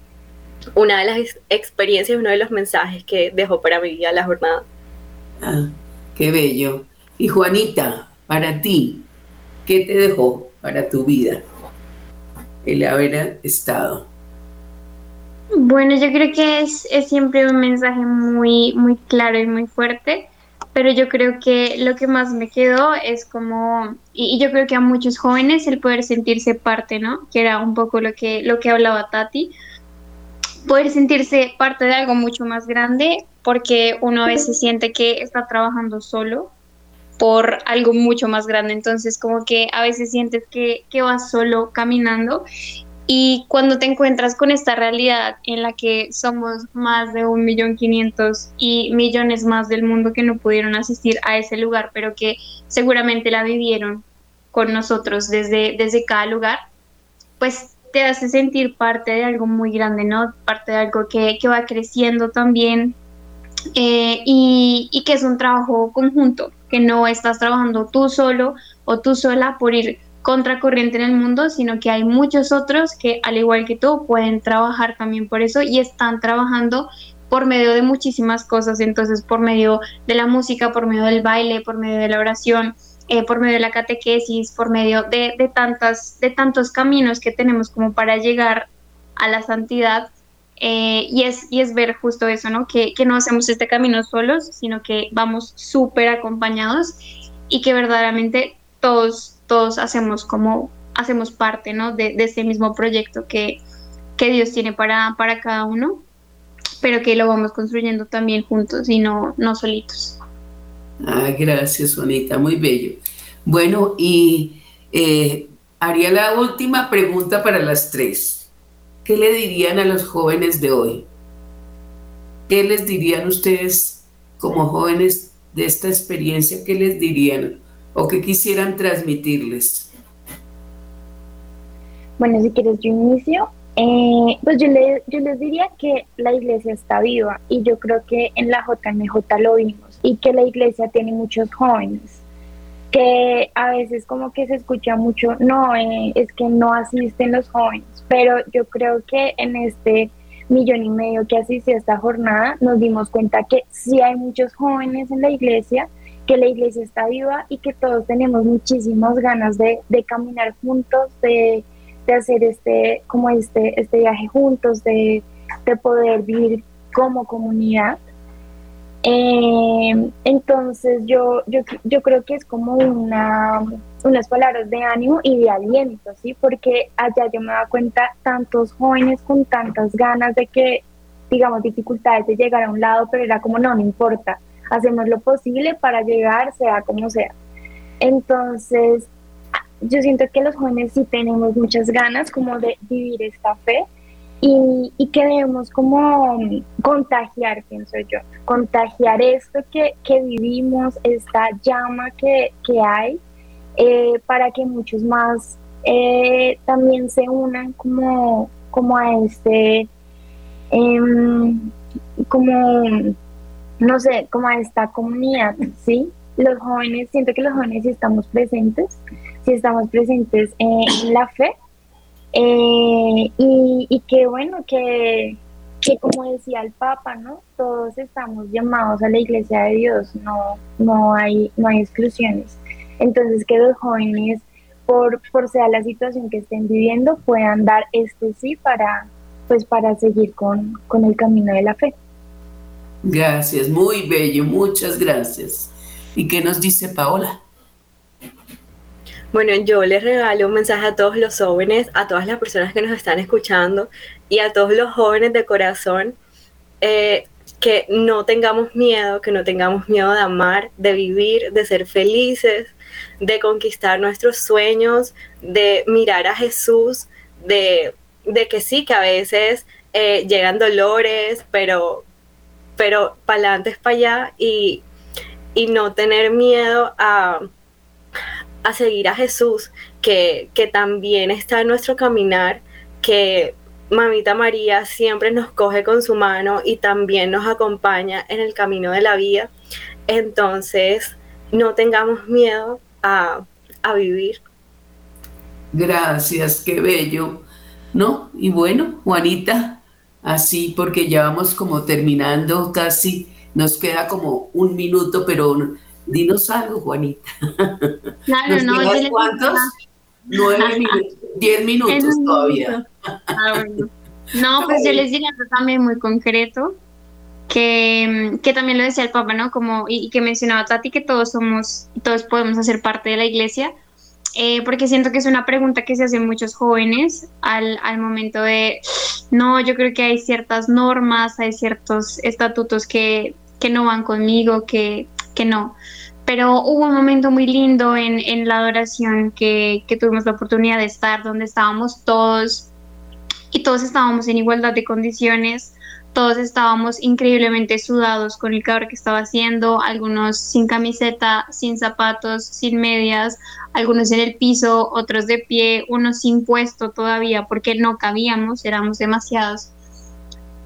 Speaker 5: una de las experiencias, uno de los mensajes que dejó para mi vida la jornada.
Speaker 1: Ah. Qué bello. Y Juanita, para ti, ¿qué te dejó para tu vida el haber estado?
Speaker 6: Bueno, yo creo que es, siempre un mensaje muy, muy claro y muy fuerte, pero yo creo que lo que más me quedó es como, y, yo creo que a muchos jóvenes el poder sentirse parte, ¿no? Que era un poco lo que, lo que hablaba Tati, poder sentirse parte de algo mucho más grande, porque uno a veces siente que está trabajando solo por algo mucho más grande, entonces como que a veces sientes que, que vas solo caminando y cuando te encuentras con esta realidad en la que somos más de un millón quinientos y millones más del mundo que no pudieron asistir a ese lugar, pero que seguramente la vivieron con nosotros desde, desde cada lugar, pues te hace sentir parte de algo muy grande, ¿no? Parte de algo que, que va creciendo también eh, y, y, que es un trabajo conjunto, que no estás trabajando tú solo o tú sola por ir contracorriente en el mundo, sino que hay muchos otros que al igual que tú pueden trabajar también por eso y están trabajando por medio de muchísimas cosas, entonces por medio de la música, por medio del baile, por medio de la oración, eh, por medio de la catequesis, por medio de, tantas, de tantos caminos que tenemos como para llegar a la santidad. Eh, y, es, ver justo eso, ¿no? Que, no hacemos este camino solos, sino que vamos súper acompañados y que verdaderamente todos, hacemos como, hacemos parte. De, de este mismo proyecto que, Dios tiene para, cada uno, pero que lo vamos construyendo también juntos y no solitos.
Speaker 1: Ah, gracias, Juanita, muy bello. Bueno, y eh, haría la última pregunta para las tres. ¿Qué le dirían a los jóvenes de hoy? ¿Qué les dirían ustedes como jóvenes de esta experiencia? ¿Qué les dirían o qué quisieran transmitirles?
Speaker 7: Bueno, si quieres yo inicio. Eh, pues yo, yo les diría que la iglesia está viva y yo creo que en la JMJ lo vimos y que la iglesia tiene muchos jóvenes que a veces como que se escucha mucho, no, eh, es que no asisten los jóvenes, pero yo creo que en este millón y medio que asistió a esta jornada nos dimos cuenta que sí hay muchos jóvenes en la iglesia, que la iglesia está viva y que todos tenemos muchísimas ganas de, de caminar juntos, de, de, hacer este, como este, este viaje juntos, de, de poder vivir como comunidad. Eh, entonces yo, yo, yo creo que es como una, unas palabras de ánimo y de aliento, ¿sí? Porque allá yo me da cuenta tantos jóvenes con tantas ganas de que, digamos, dificultades de llegar a un lado, pero era como, no, no importa, hacemos lo posible para llegar, sea como sea. Entonces, yo siento que los jóvenes sí tenemos muchas ganas como de vivir esta fe y, y, que debemos como contagiar, pienso yo, contagiar esto que, que vivimos, esta llama que, que hay, eh, para que muchos más eh, también se unan como, como a este, eh, como, no sé, como a esta comunidad, ¿sí? Los jóvenes, siento que los jóvenes si estamos presentes, si estamos presentes en la fe, eh, y, y que bueno, que, que como decía el Papa, ¿no? Todos estamos llamados a la iglesia de Dios, no, no, hay, no hay exclusiones. Entonces que los jóvenes, por, por sea la situación que estén viviendo, puedan dar este sí para, pues, para seguir con, con el camino de la fe.
Speaker 1: Gracias, muy bello, muchas gracias. ¿Y qué nos dice Paola?
Speaker 5: Bueno, yo les regalo un mensaje a todos los jóvenes, a todas las personas que nos están escuchando y a todos los jóvenes de corazón, eh, que no tengamos miedo, que no tengamos miedo de amar, de vivir, de ser felices, de conquistar nuestros sueños, de mirar a Jesús, de, que sí, que a veces eh, llegan dolores, pero, pero para adelante es para allá y, y no tener miedo a, a seguir a Jesús, que, que también está en nuestro caminar, que Mamita María siempre nos coge con su mano y también nos acompaña en el camino de la vida. Entonces, no tengamos miedo a, vivir.
Speaker 1: Gracias, qué bello. ¿No? Y bueno, Juanita, así porque ya vamos como terminando casi, nos queda como un minuto, pero dinos algo, Juanita.
Speaker 6: Claro, no,
Speaker 1: ¿Cuántos? Nueve minutos, diez minutos todavía.
Speaker 6: Ah, no, pues yo les diría también muy concreto, que, que, también lo decía el Papa, ¿no? Como, y, que mencionaba Tati, que todos somos, todos podemos hacer parte de la iglesia, eh, porque siento que es una pregunta que se hacen muchos jóvenes al, al momento de, no, yo creo que hay ciertas normas, hay ciertos estatutos que, que no van conmigo, que, que no pero hubo un momento muy lindo en, en la adoración que, que, tuvimos la oportunidad de estar, donde estábamos todos y todos estábamos en igualdad de condiciones, todos estábamos increíblemente sudados con el calor que estaba haciendo, algunos sin camiseta, sin zapatos, sin medias, algunos en el piso, otros de pie, unos sin puesto todavía porque no cabíamos, éramos demasiados.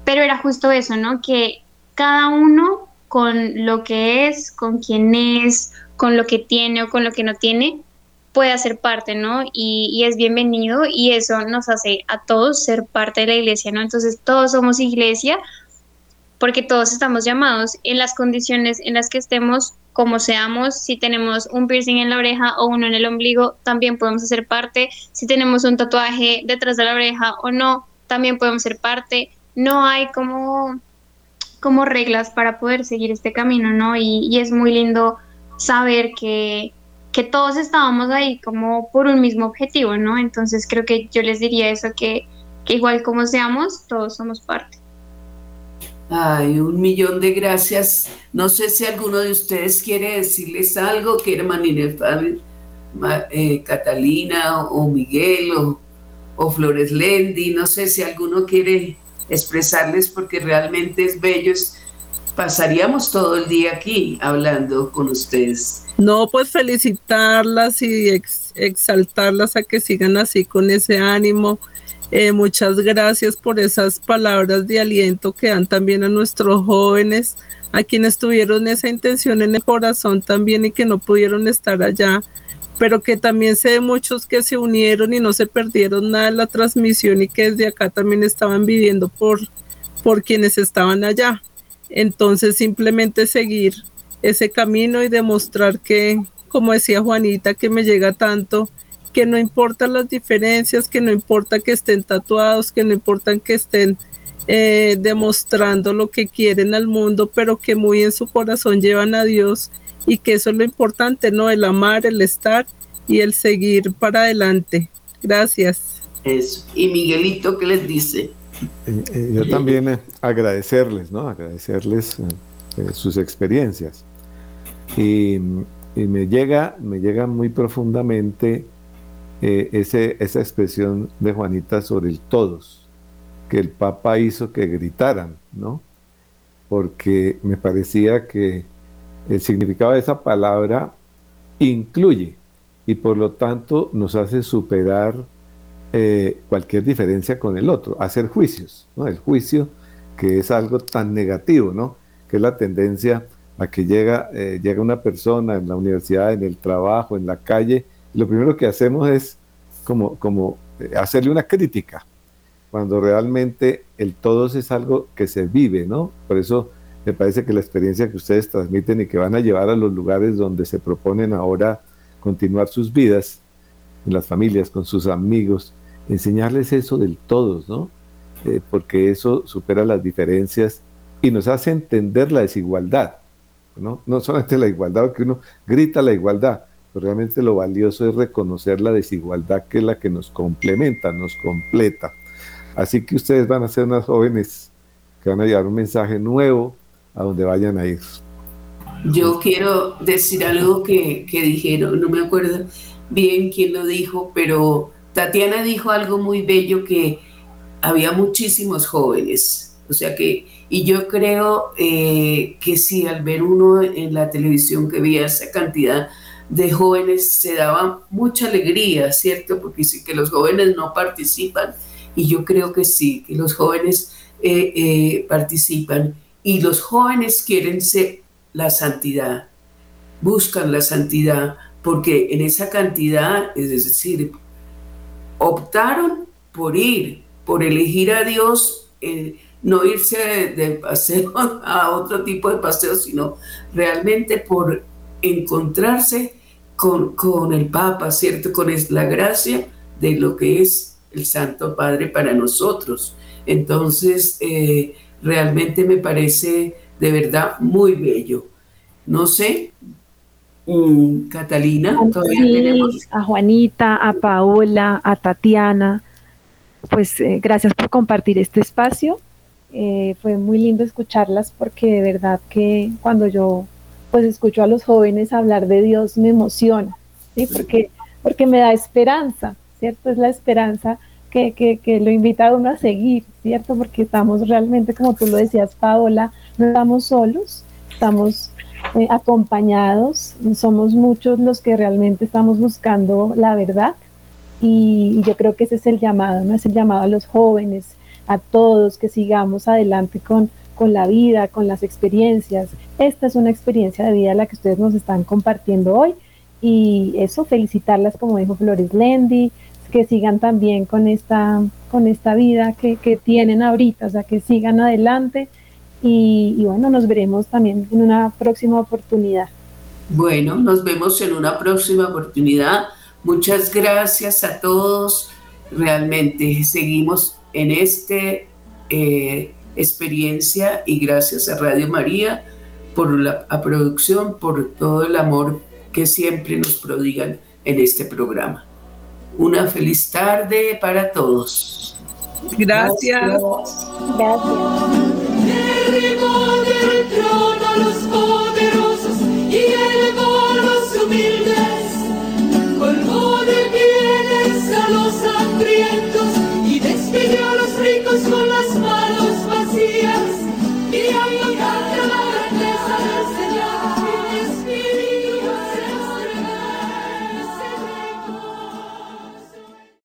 Speaker 6: Pero era justo eso, ¿no? Que cada uno con lo que es, con quién es, con lo que tiene o con lo que no tiene, puede hacer parte, ¿no? Y, es bienvenido y eso nos hace a todos ser parte de la iglesia, ¿no? Entonces todos somos iglesia porque todos estamos llamados en las condiciones en las que estemos, como seamos, si tenemos un piercing en la oreja o uno en el ombligo, también podemos hacer parte, si tenemos un tatuaje detrás de la oreja o no, también podemos ser parte, no hay como como reglas para poder seguir este camino, ¿no? Y, es muy lindo saber que, que, todos estábamos ahí como por un mismo objetivo, ¿no? Entonces creo que yo les diría eso, que, igual como seamos, todos somos parte.
Speaker 1: Ay, un millón de gracias. No sé si alguno de ustedes quiere decirles algo, que hermana eh, Catalina o Miguel o Flores Lendi, no sé si alguno quiere expresarles porque realmente es bello. pasaríamos todo el día aquí hablando con ustedes.
Speaker 3: No, pues felicitarlas y exaltarlas a que sigan así con ese ánimo. Eh, muchas gracias por esas palabras de aliento que dan también a nuestros jóvenes, a quienes tuvieron esa intención en el corazón también y que no pudieron estar allá pero que también sé de muchos que se unieron y no se perdieron nada en la transmisión y que desde acá también estaban viviendo por, por quienes estaban allá. Entonces simplemente seguir ese camino y demostrar que, como decía Juanita, que me llega tanto, que no importan las diferencias, que no importa que estén tatuados, que no importa que estén eh, demostrando lo que quieren al mundo, pero que muy en su corazón llevan a Dios y que eso es lo importante, ¿no? El amar, el estar y el seguir para adelante. Gracias.
Speaker 1: Eso. ¿Y Miguelito qué les dice?
Speaker 4: Eh, eh, yo también eh, agradecerles, ¿no? Agradecerles sus experiencias. Y, me llega, me llega muy profundamente ese, esa expresión de Juanita sobre el todos, que el Papa hizo que gritaran, ¿no? Porque me parecía que el significado de esa palabra incluye y por lo tanto nos hace superar eh, cualquier diferencia con el otro, hacer juicios, ¿no? El juicio que es algo tan negativo, ¿no? Que es la tendencia a que llega, eh, llega una persona en la universidad, en el trabajo, en la calle, lo primero que hacemos es como, como eh, hacerle una crítica, cuando realmente el todos es algo que se vive, ¿no? Por eso me parece que la experiencia que ustedes transmiten y que van a llevar a los lugares donde se proponen ahora continuar sus vidas, en las familias, con sus amigos, enseñarles eso del todos, ¿no? Eh, porque eso supera las diferencias y nos hace entender la desigualdad, ¿no? No solamente la igualdad, que uno grita la igualdad, pero realmente lo valioso es reconocer la desigualdad que es la que nos complementa, nos completa. Así que ustedes van a ser unas jóvenes que van a llevar un mensaje nuevo a donde vayan a ir.
Speaker 1: Yo quiero decir algo que, que dijeron, no me acuerdo bien quién lo dijo, pero Tatiana dijo algo muy bello que había muchísimos jóvenes, o sea que, y yo creo eh, que sí, al ver uno en la televisión que veía esa cantidad de jóvenes, se daba mucha alegría, ¿cierto? Porque sí que los jóvenes no participan, y yo creo que sí, que los jóvenes eh, eh, participan, y los jóvenes quieren ser la santidad, buscan la santidad, porque en esa cantidad, es decir, optaron por ir, por elegir a Dios, eh, no irse de, paseo a otro tipo de paseo, sino realmente por encontrarse con, con el Papa, ¿cierto? Con la gracia de lo que es el Santo Padre para nosotros. Entonces, eh, realmente me parece de verdad muy bello. No sé, Catalina,
Speaker 2: A Juanita, a Paola, a Tatiana, pues eh, gracias por compartir este espacio. Eh, fue muy lindo escucharlas porque de verdad que cuando yo pues escucho a los jóvenes hablar de Dios me emociona, ¿sí? Porque, porque me da esperanza, ¿cierto? Es la esperanza que, que, que, lo invita a uno a seguir, ¿cierto? Porque estamos realmente, como tú lo decías, Paola, no estamos solos, estamos eh, acompañados, somos muchos los que realmente estamos buscando la verdad y, yo creo que ese es el llamado, ¿no? Es el llamado a los jóvenes, a todos que sigamos adelante con, con la vida, con las experiencias. Esta es una experiencia de vida la que ustedes nos están compartiendo hoy y eso, felicitarlas como dijo Flores Lendi, que sigan también con esta, con esta vida que, que tienen ahorita, o sea, que sigan adelante y, bueno, nos veremos también en una próxima oportunidad.
Speaker 1: Bueno, nos vemos en una próxima oportunidad. Muchas gracias a todos. Realmente seguimos en esta eh, experiencia y gracias a Radio María por la producción, por todo el amor que siempre nos prodigan en este programa. Una feliz tarde para todos.
Speaker 3: Gracias.
Speaker 7: Gracias.